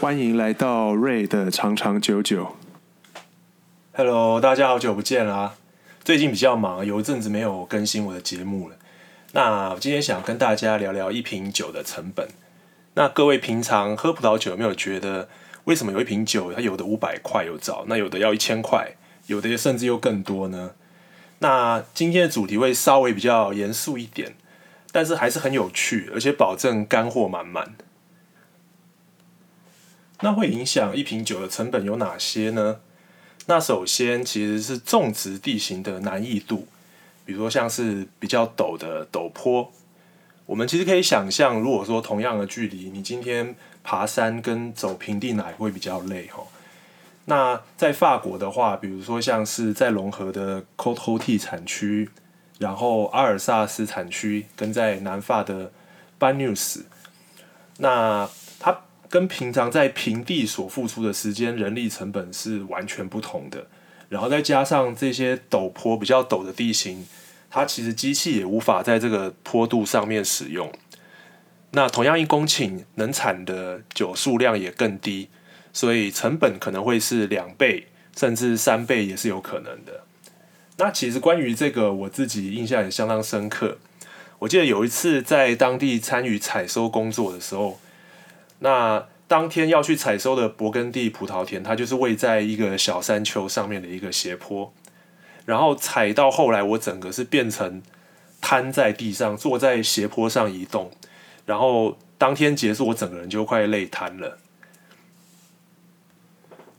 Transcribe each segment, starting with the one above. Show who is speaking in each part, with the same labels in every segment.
Speaker 1: 欢迎来到瑞的长长久久。
Speaker 2: Hello，大家好久不见啦！最近比较忙，有一阵子没有更新我的节目了。那我今天想跟大家聊聊一瓶酒的成本。那各位平常喝葡萄酒有没有觉得，为什么有一瓶酒它有的五百块有找，那有的要一千块，有的甚至又更多呢？那今天的主题会稍微比较严肃一点，但是还是很有趣，而且保证干货满满。那会影响一瓶酒的成本有哪些呢？那首先其实是种植地形的难易度，比如说像是比较陡的陡坡，我们其实可以想象，如果说同样的距离，你今天爬山跟走平地哪会比较累哈？那在法国的话，比如说像是在隆河的 Côte-Rôtie 产区，然后阿尔萨斯产区，跟在南法的 b a n u s 那它。跟平常在平地所付出的时间、人力成本是完全不同的。然后再加上这些陡坡比较陡的地形，它其实机器也无法在这个坡度上面使用。那同样一公顷能产的酒数量也更低，所以成本可能会是两倍甚至三倍也是有可能的。那其实关于这个，我自己印象也相当深刻。我记得有一次在当地参与采收工作的时候。那当天要去采收的勃艮第葡萄田，它就是位在一个小山丘上面的一个斜坡，然后踩到后来，我整个是变成瘫在地上，坐在斜坡上移动，然后当天结束，我整个人就快累瘫了。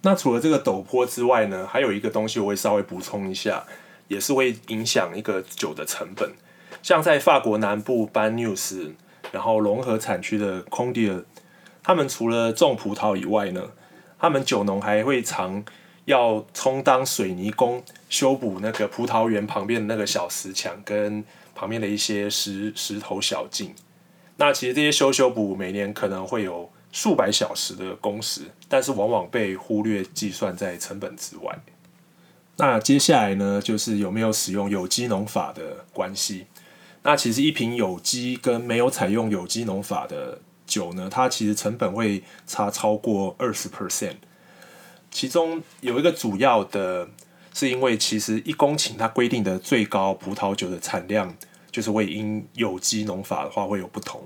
Speaker 2: 那除了这个陡坡之外呢，还有一个东西我会稍微补充一下，也是会影响一个酒的成本，像在法国南部班纽斯然后隆河产区的 Condia 他们除了种葡萄以外呢，他们酒农还会常要充当水泥工，修补那个葡萄园旁边的那个小石墙跟旁边的一些石石头小径。那其实这些修修补每年可能会有数百小时的工时，但是往往被忽略计算在成本之外。那接下来呢，就是有没有使用有机农法的关系。那其实一瓶有机跟没有采用有机农法的。酒呢，它其实成本会差超过二十 percent，其中有一个主要的，是因为其实一公顷它规定的最高葡萄酒的产量，就是会因有机农法的话会有不同。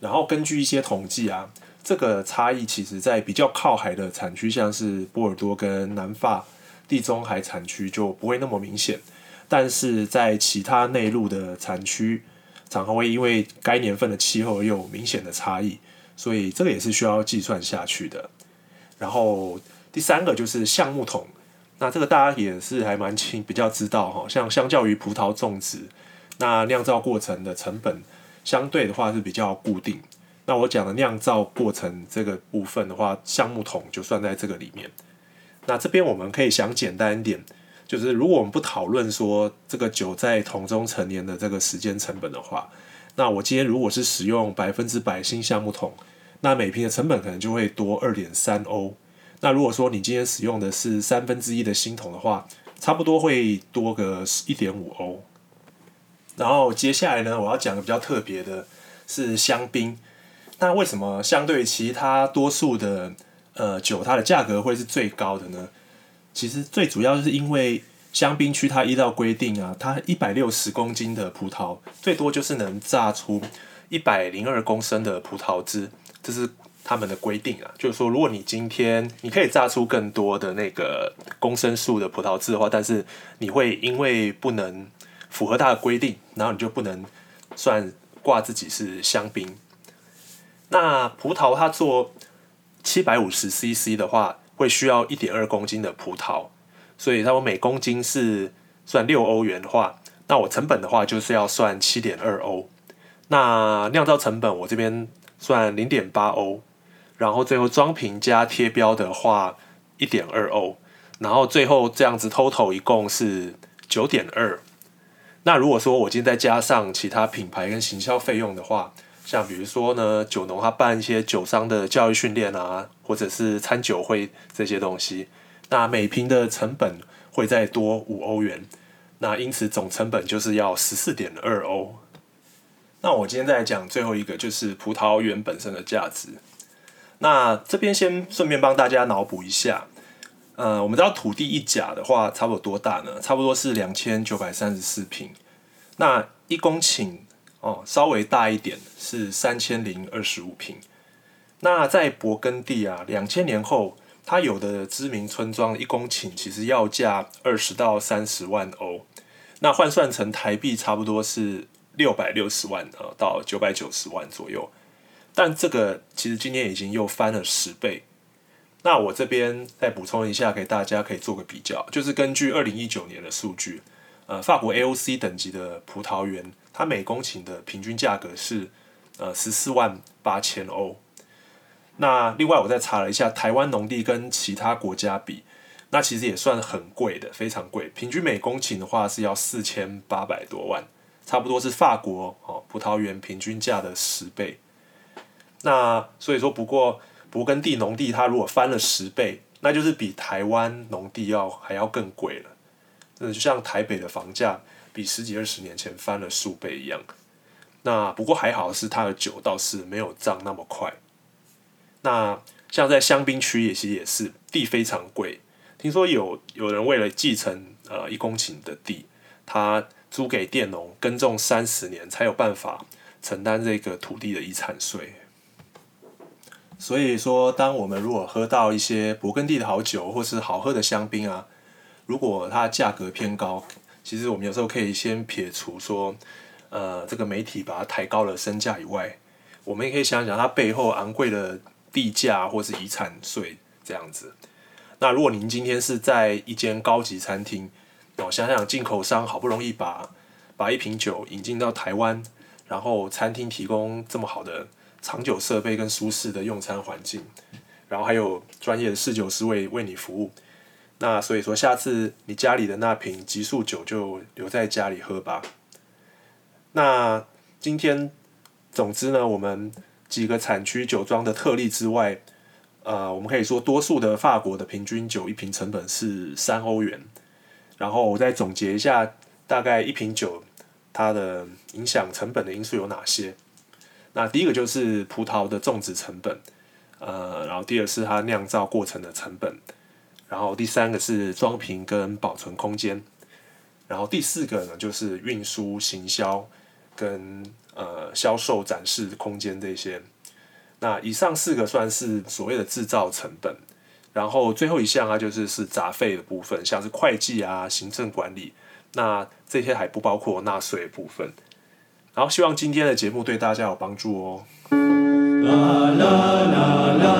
Speaker 2: 然后根据一些统计啊，这个差异其实在比较靠海的产区，像是波尔多跟南法地中海产区就不会那么明显，但是在其他内陆的产区。常常会因为该年份的气候有明显的差异，所以这个也是需要计算下去的。然后第三个就是橡木桶，那这个大家也是还蛮清比较知道哈，像相较于葡萄种植，那酿造过程的成本相对的话是比较固定。那我讲的酿造过程这个部分的话，橡木桶就算在这个里面。那这边我们可以想简单一点。就是如果我们不讨论说这个酒在桶中陈年的这个时间成本的话，那我今天如果是使用百分之百新橡木桶，那每瓶的成本可能就会多二点三欧。那如果说你今天使用的是三分之一的新桶的话，差不多会多个一点五欧。然后接下来呢，我要讲的比较特别的是香槟。那为什么相对其他多数的呃酒，它的价格会是最高的呢？其实最主要就是因为香槟区它依照规定啊，它一百六十公斤的葡萄最多就是能榨出一百零二公升的葡萄汁，这是他们的规定啊。就是说，如果你今天你可以榨出更多的那个公升数的葡萄汁的话，但是你会因为不能符合它的规定，然后你就不能算挂自己是香槟。那葡萄它做七百五十 CC 的话。会需要一点二公斤的葡萄，所以他们每公斤是算六欧元的话，那我成本的话就是要算七点二欧。那酿造成本我这边算零点八欧，然后最后装瓶加贴标的话一点二欧，然后最后这样子 total 一共是九点二。那如果说我今天再加上其他品牌跟行销费用的话，像比如说呢，酒农他办一些酒商的教育训练啊，或者是餐酒会这些东西，那每瓶的成本会再多五欧元，那因此总成本就是要十四点二欧。那我今天再来讲最后一个，就是葡萄园本身的价值。那这边先顺便帮大家脑补一下，呃，我们知道土地一甲的话，差不多多大呢？差不多是两千九百三十四坪。那一公顷哦，稍微大一点是三千零二十五坪。那在勃艮第啊，两千年后，它有的知名村庄一公顷其实要价二十到三十万欧，那换算成台币差不多是六百六十万呃到九百九十万左右。但这个其实今年已经又翻了十倍。那我这边再补充一下，给大家可以做个比较，就是根据二零一九年的数据，呃，法国 AOC 等级的葡萄园，它每公顷的平均价格是呃十四万八千欧。那另外我再查了一下，台湾农地跟其他国家比，那其实也算很贵的，非常贵。平均每公顷的话是要四千八百多万，差不多是法国哦葡萄园平均价的十倍。那所以说，不过勃艮第农地它如果翻了十倍，那就是比台湾农地要还要更贵了。那就像台北的房价比十几二十年前翻了数倍一样。那不过还好是它的酒倒是没有涨那么快。那像在香槟区也其实也是地非常贵，听说有有人为了继承呃一公顷的地，他租给佃农耕种三十年才有办法承担这个土地的遗产税。所以说，当我们如果喝到一些勃艮第的好酒或是好喝的香槟啊，如果它价格偏高，其实我们有时候可以先撇除说，呃，这个媒体把它抬高了身价以外，我们也可以想想它背后昂贵的。地价或是遗产税这样子，那如果您今天是在一间高级餐厅，哦，想想进口商好不容易把把一瓶酒引进到台湾，然后餐厅提供这么好的长久设备跟舒适的用餐环境，然后还有专业的侍酒师为为你服务，那所以说下次你家里的那瓶极速酒就留在家里喝吧。那今天总之呢，我们。几个产区酒庄的特例之外，呃，我们可以说多数的法国的平均酒一瓶成本是三欧元。然后我再总结一下，大概一瓶酒它的影响成本的因素有哪些？那第一个就是葡萄的种植成本，呃，然后第二是它酿造过程的成本，然后第三个是装瓶跟保存空间，然后第四个呢就是运输、行销跟。呃，销售、展示空间这些，那以上四个算是所谓的制造成本，然后最后一项啊，就是是杂费的部分，像是会计啊、行政管理，那这些还不包括纳税部分。好希望今天的节目对大家有帮助哦。啦啦啦啦